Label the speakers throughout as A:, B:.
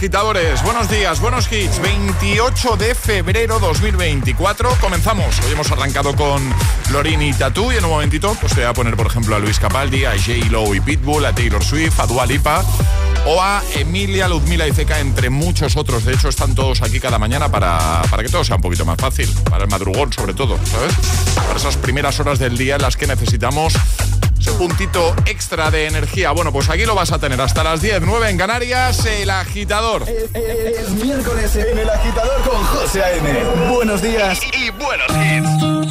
A: Agitadores. Buenos días, buenos hits. 28 de febrero 2024. Comenzamos. Hoy hemos arrancado con Lorini y Tatú y en un momentito pues voy a poner, por ejemplo, a Luis Capaldi, a J. Lo y Pitbull, a Taylor Swift, a Dua Lipa o a Emilia, Luzmila y Zeca, entre muchos otros. De hecho, están todos aquí cada mañana para, para que todo sea un poquito más fácil. Para el madrugón, sobre todo, ¿sabes? Para esas primeras horas del día en las que necesitamos puntito extra de energía. Bueno, pues aquí lo vas a tener hasta las 10, 9 en Canarias, el agitador.
B: Es miércoles en el agitador con José A.M. Buenos días y, y buenos hits.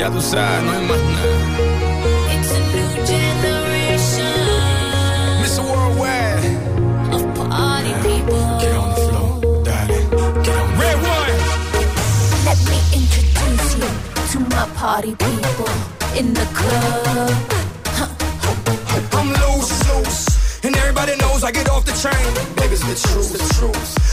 C: Ya tú sabes, no hay más nada.
D: It's a new generation.
C: Mr. Worldwide.
D: Of party people.
C: Get on the floor, darling. Get Red one.
D: Let me introduce you to my party people in the club.
C: I'm loose, loose. And everybody knows I get off the train. Baby, it's the truth, the truth.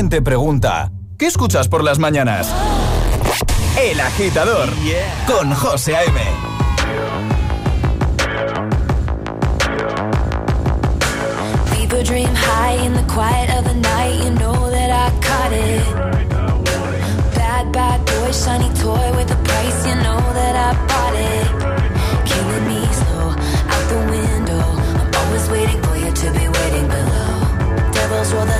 E: Si alguien te pregunta, ¿qué escuchas por las mañanas? El agitador con José A.M.
D: People dream high in the quiet of the night. You know that I caught it. Bad, bad boy, shiny toy with a price. You know that I bought it. Killing me slow out the window. I'm always waiting for you to be waiting below. Devils roll the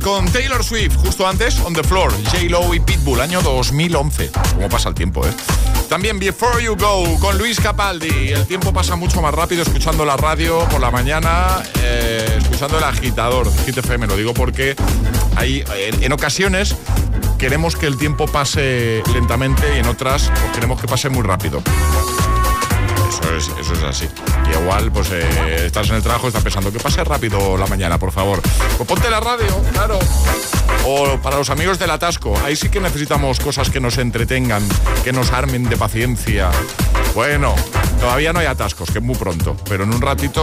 A: Con Taylor Swift, justo antes On the Floor, J-Lo y Pitbull, año 2011. ¿Cómo pasa el tiempo, eh? También Before You Go con Luis Capaldi. El tiempo pasa mucho más rápido escuchando la radio por la mañana, eh, escuchando el agitador, Hit FM. Lo digo porque hay, en ocasiones queremos que el tiempo pase lentamente y en otras pues, queremos que pase muy rápido. Eso es, así. Igual, pues eh, estás en el trabajo estás pensando que pase rápido la mañana, por favor. Pues ponte la radio, claro. O para los amigos del atasco, ahí sí que necesitamos cosas que nos entretengan, que nos armen de paciencia. Bueno, todavía no hay atascos, que es muy pronto, pero en un ratito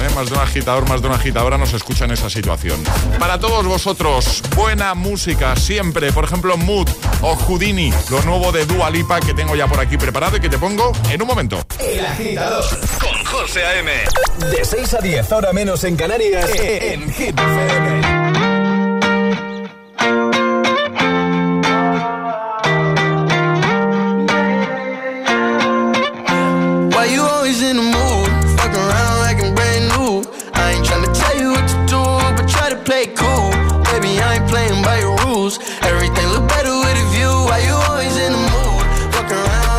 A: eh, más de un agitador, más de una agitadora nos escucha en esa situación. Para todos vosotros, buena música siempre, por ejemplo Mood o Houdini, lo nuevo de Dua Lipa que tengo ya por aquí preparado y que te pongo en un momento.
E: El agitador con José A.M. De 6 a 10, ahora menos en Canarias, en Hit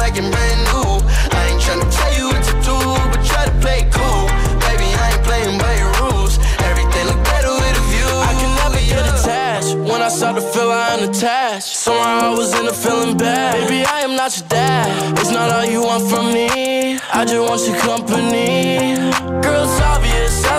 F: like I'm brand new. I ain't tryna tell you what to do, but try
G: to play cool. Baby, I ain't
B: playing by your rules. Everything look better with a view. I can never get attached. When I start to feel I'm attached, somehow I was in a feeling bad. Baby, I am not your dad. It's not all you want from me. I just want your company. Girl, it's obvious.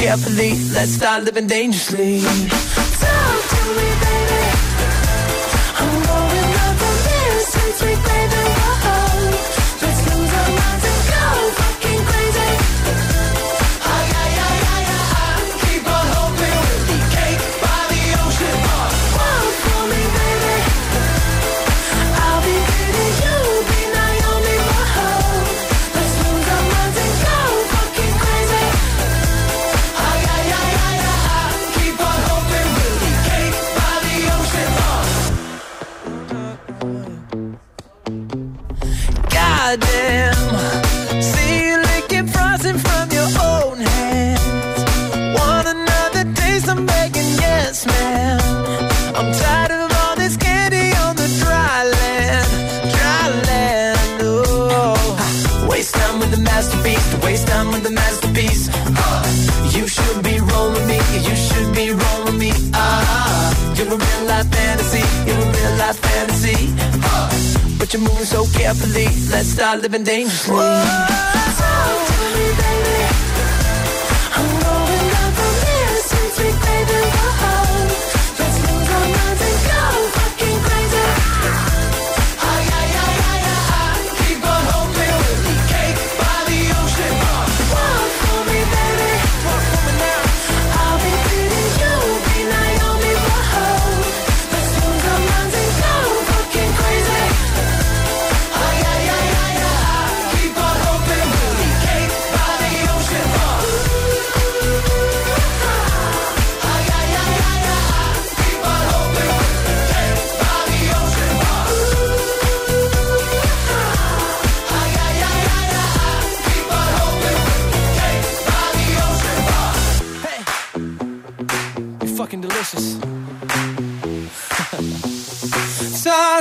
B: carefully. Let's start living dangerously. Talk to me, baby. I'm going up on this sweet baby. Whoa.
H: See you licking frosting from your own hands. Want another taste? I'm begging, yes. I'm tired of all this candy on the dry land, dry land. Oh, waste time with the masterpiece, waste time with the masterpiece. Uh, you should be rolling me, you should be rolling me. Ah, you're a real life fantasy, you're a real life fantasy. But you're moving so carefully. Let's start living dangerously. Whoa, talk to me, baby. I'm going up since we baby. Whoa, let's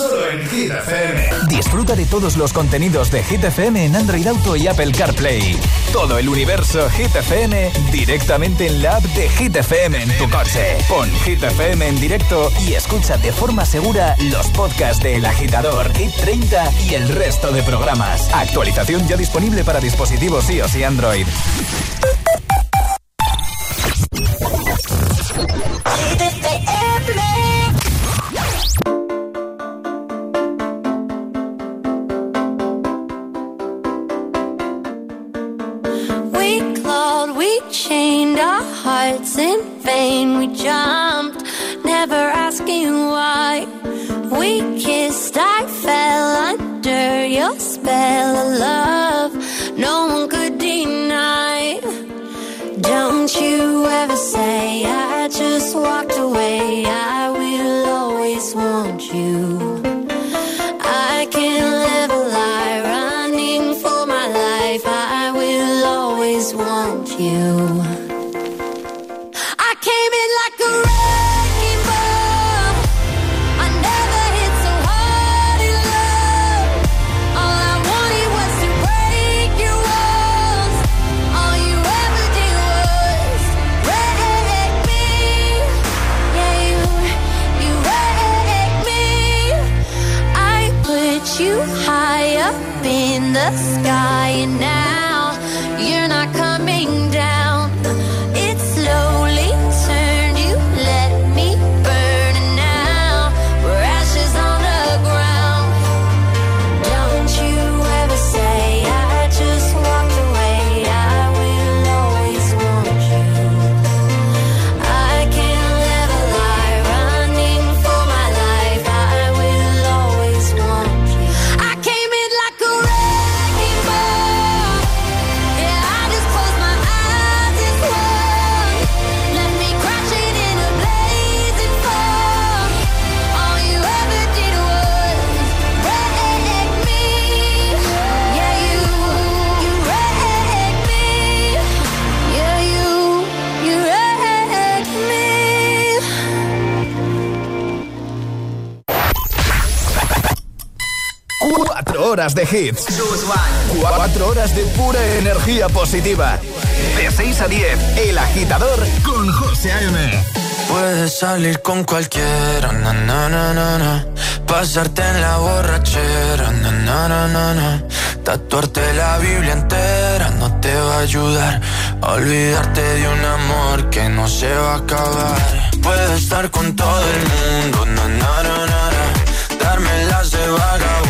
D: Solo en Hit. Disfruta de todos los contenidos de Hit FM en Android Auto y Apple CarPlay. Todo el universo Hit FM directamente en la app de Hit FM en tu coche. Pon Hit FM en directo y escucha de forma segura los podcasts de El Agitador, Hit 30 y el resto de programas. Actualización ya disponible para dispositivos iOS y Android. Horas de hits. Cuatro horas de pura energía positiva. De 6 a 10, El Agitador con José A.M.
I: Puedes salir con cualquiera, pasarte en la borrachera, tatuarte la Biblia entera no te va a ayudar olvidarte de un amor que no se va a acabar. Puedes estar con todo el mundo, na. darme las de vagabundo,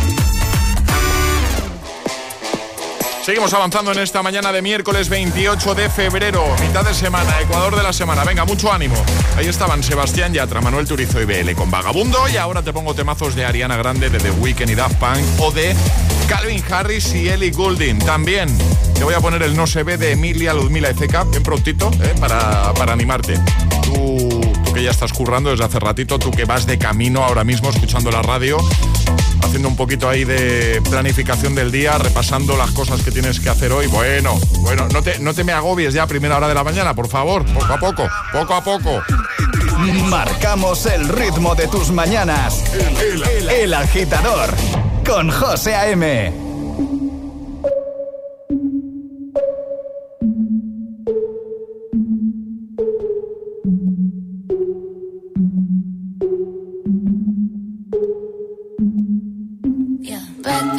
A: Seguimos avanzando en esta mañana de miércoles 28 de febrero, mitad de semana, Ecuador de la semana. Venga, mucho ánimo. Ahí estaban Sebastián Yatra, Manuel Turizo y BL con Vagabundo. Y ahora te pongo temazos de Ariana Grande, de The Weeknd y Daft Punk o de Calvin Harris y Ellie Goulding. También te voy a poner el No se ve de Emilia Ludmila Ezeka, bien prontito, ¿eh? para, para animarte. Que ya estás currando desde hace ratito, tú que vas de camino ahora mismo escuchando la radio haciendo un poquito ahí de planificación del día, repasando las cosas que tienes que hacer hoy. Bueno, bueno, no te, no te me agobies ya a primera hora de la mañana, por favor, poco a poco, poco a poco.
G: Marcamos el ritmo de tus mañanas. El agitador con José A.M.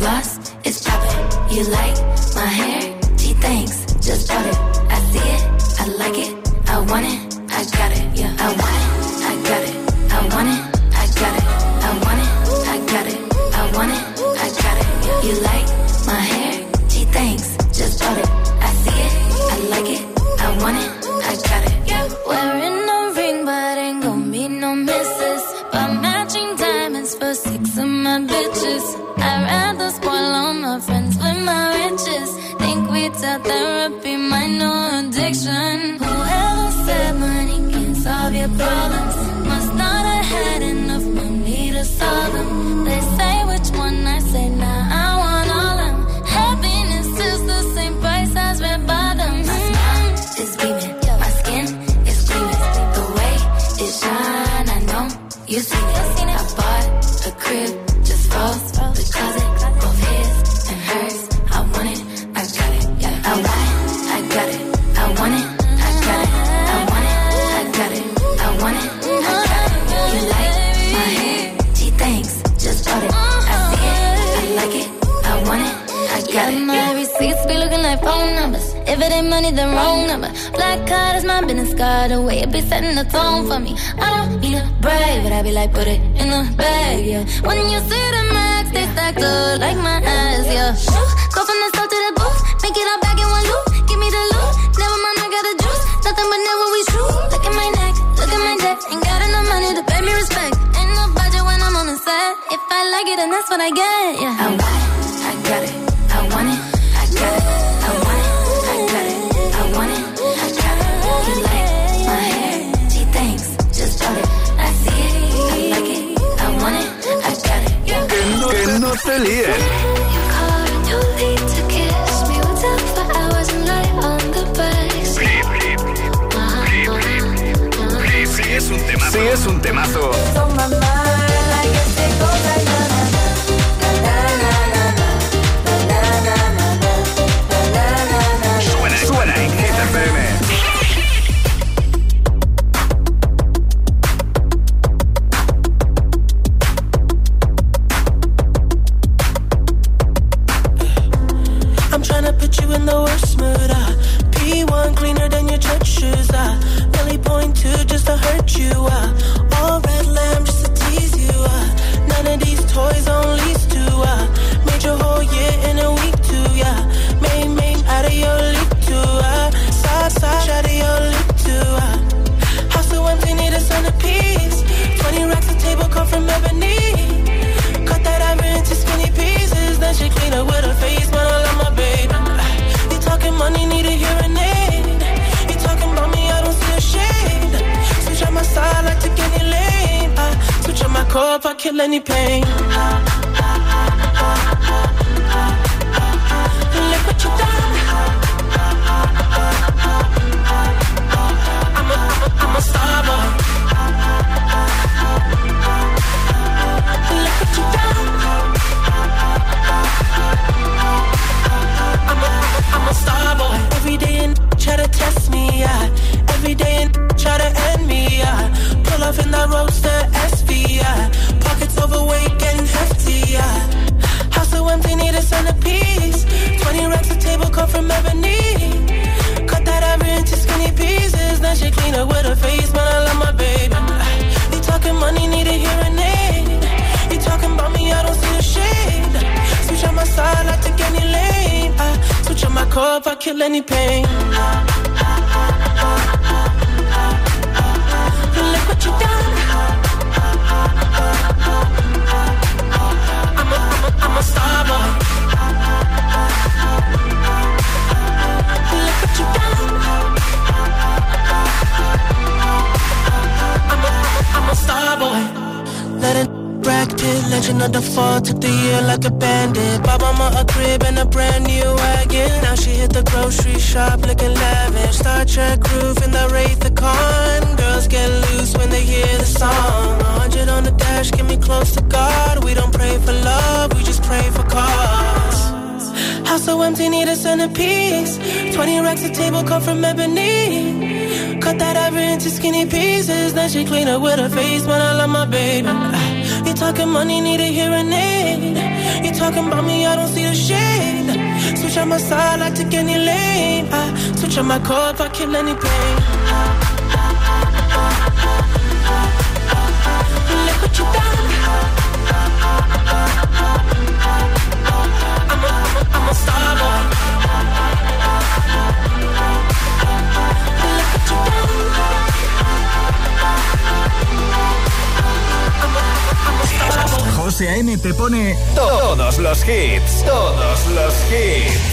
J: Gloss is popping. You like my hair? Gee, thanks. Just bought it. I see it. I like it. I want it. I got it. Yeah. I want it. I got it. I want it. to them If it ain't money, then wrong number. Black card is my business card. The way it be setting the tone for me. I don't be a brave, but I be like, put it in the bag, yeah. When you see the max, they stacked up like my ass, yeah. Go from the south to the booth, make it all back in one loop. Give me the loot, never mind, I got the juice. Nothing but never we true. Look at my neck, look at my neck. Ain't got enough money to pay me respect. Ain't no budget when I'm on the set. If I like it, then that's what I get, yeah. I I got it, the bus?
K: Sí es un temazo. Sí es un temazo.
G: Take any lane. I switch on my core if I kill any pain. Look what you done. I'm a, I'm a, I'm a star boy. Look what you done. I'm a, I'm a star boy.
K: José A.M. te pone todos los hits, todos los hits.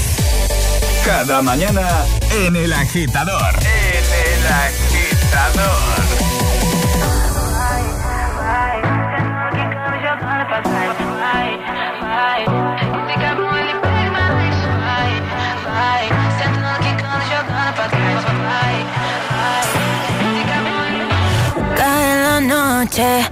K: Cada mañana en El Agitador. En El Agitador.
J: Cae la noche,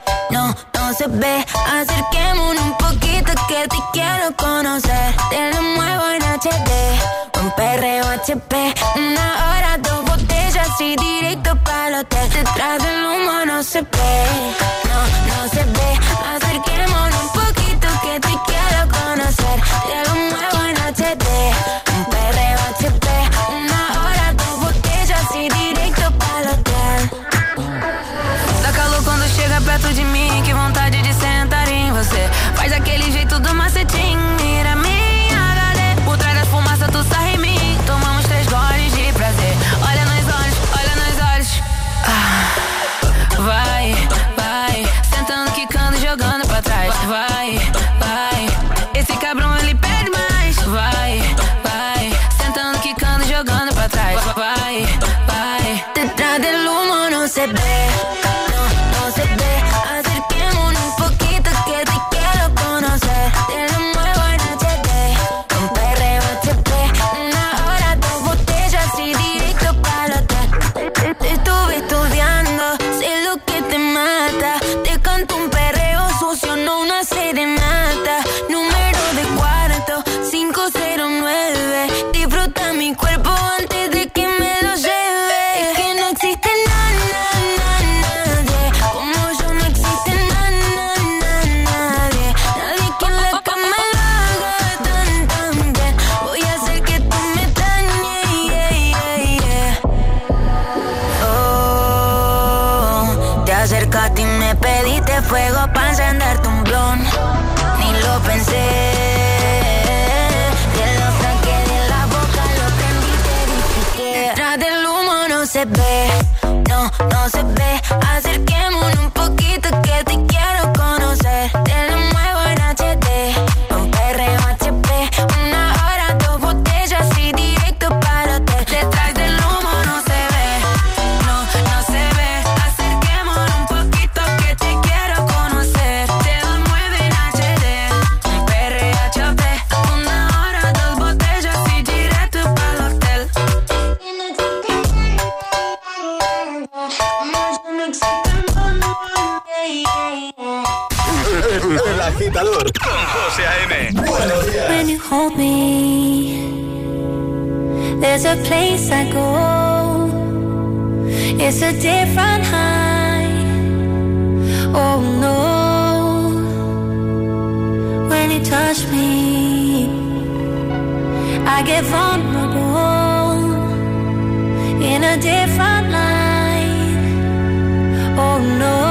J: no se ve. Acerquémonos un poquito que te quiero conocer. Te lo muevo en HD, un perreo HP. Una hora, dos botellas y directo para el hotel. Detrás del humo no se ve, no, no se ve. Acerquémonos un poquito que te quiero conocer. Te lo muevo en HD, un perreo HP. Una hora, dos botellas y directo para el hotel.
D: Dá calor quando chega perto de mim Faz aquele jeito do macetinho. El
G: agitador con José A.M.
J: When you hold me, there's a place I go. It's a different high. Oh no. When you touch me, I get vulnerable in a different light. Oh no.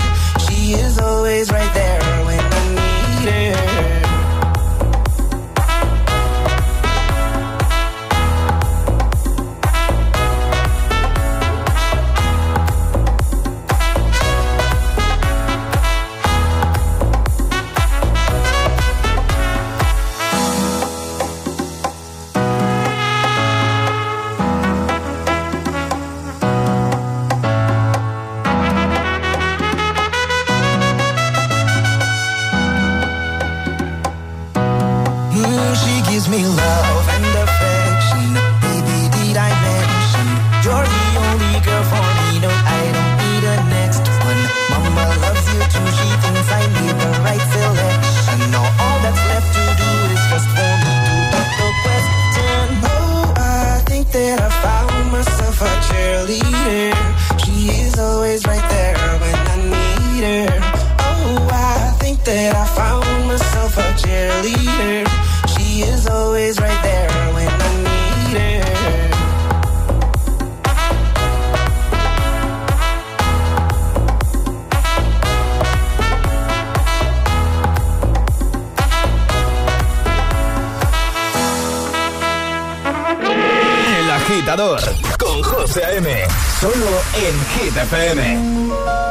J: Con José A.M. Solo en Hit.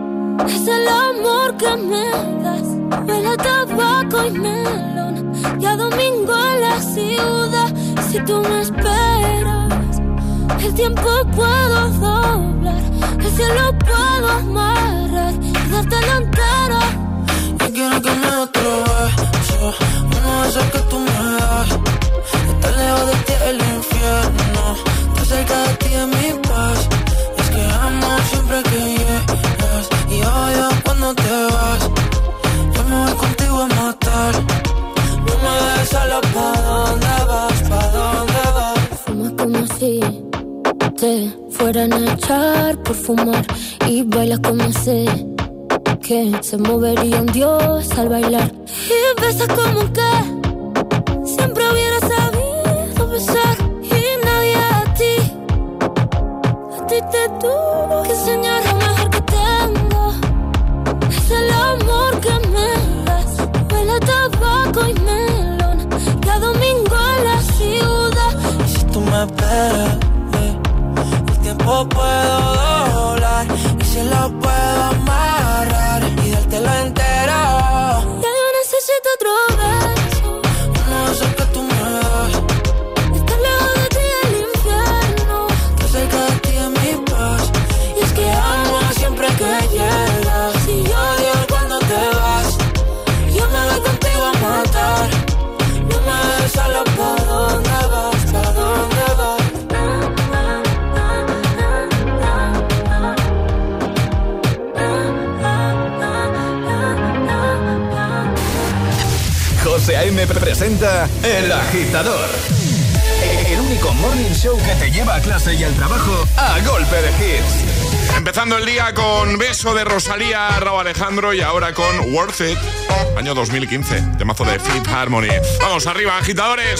L: es el amor que me das. Huele tabaco y melón. Y a domingo en la ciudad. Si tú me esperas, el tiempo puedo doblar. El cielo puedo amarrar y darte la entera.
B: Yo quiero que me
J: sé que se movería un dios al bailar. Y besas como que siempre hubiera sabido besar y nadie a ti, a ti te tuvo que enseñar lo mejor que tengo. Es el amor que me das, huele a tabaco y melón, cada domingo en la ciudad.
I: Y si tú me esperas, eh, el tiempo puedo doblar
G: presenta El Agitador. El único morning show que te lleva a clase y al trabajo a golpe de hits.
A: Empezando el día con Beso de Rosalía, Raúl Alejandro y ahora con Worth It, año 2015, temazo de Fifth Harmony. Vamos arriba, agitadores.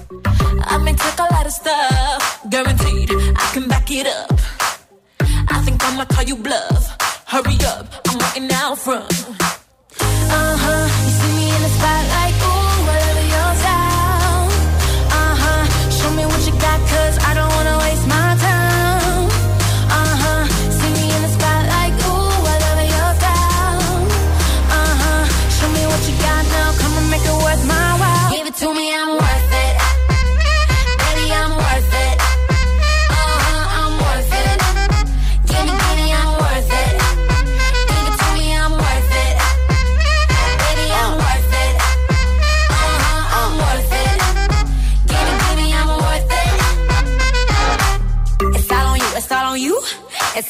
D: I may take a lot of stuff, guaranteed I can back it up. I think I'ma call you bluff. Hurry up, I'm waiting out front.
J: Uh huh.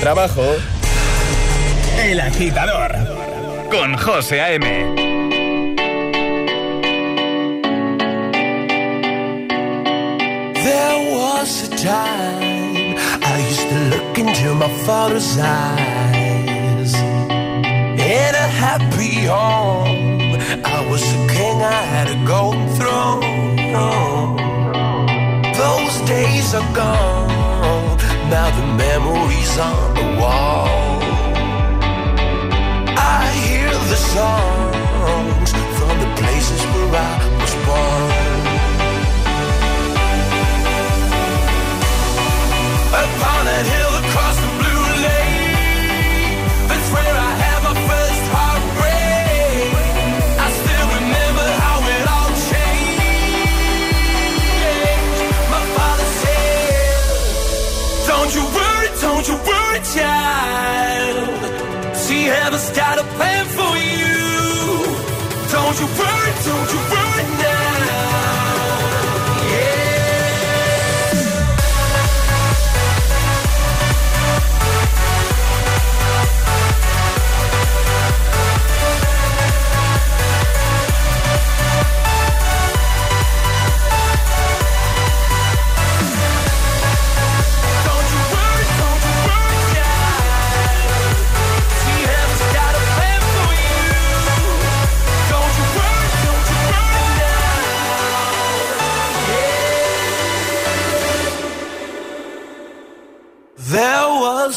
G: Trabajo. El Agitador. Con José A.M.
B: songs from the places where I was born.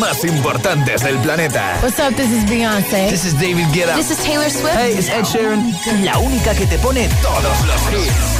G: Más importantes del planeta.
M: What's up? This is Beyonce.
G: This is David Guetta.
M: This is Taylor Swift.
G: Hey, it's Ed Sheeran. La única que te pone todos los hits.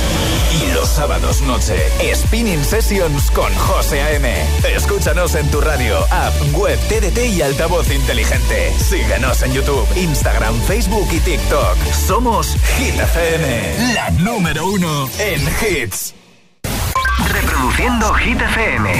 G: Sábados noche, Spinning Sessions con José A.M. Escúchanos en tu radio, app, web, TDT y altavoz inteligente. Síguenos en YouTube, Instagram, Facebook y TikTok. Somos Hit FM, la número uno en hits.
N: Reproduciendo Hit FM.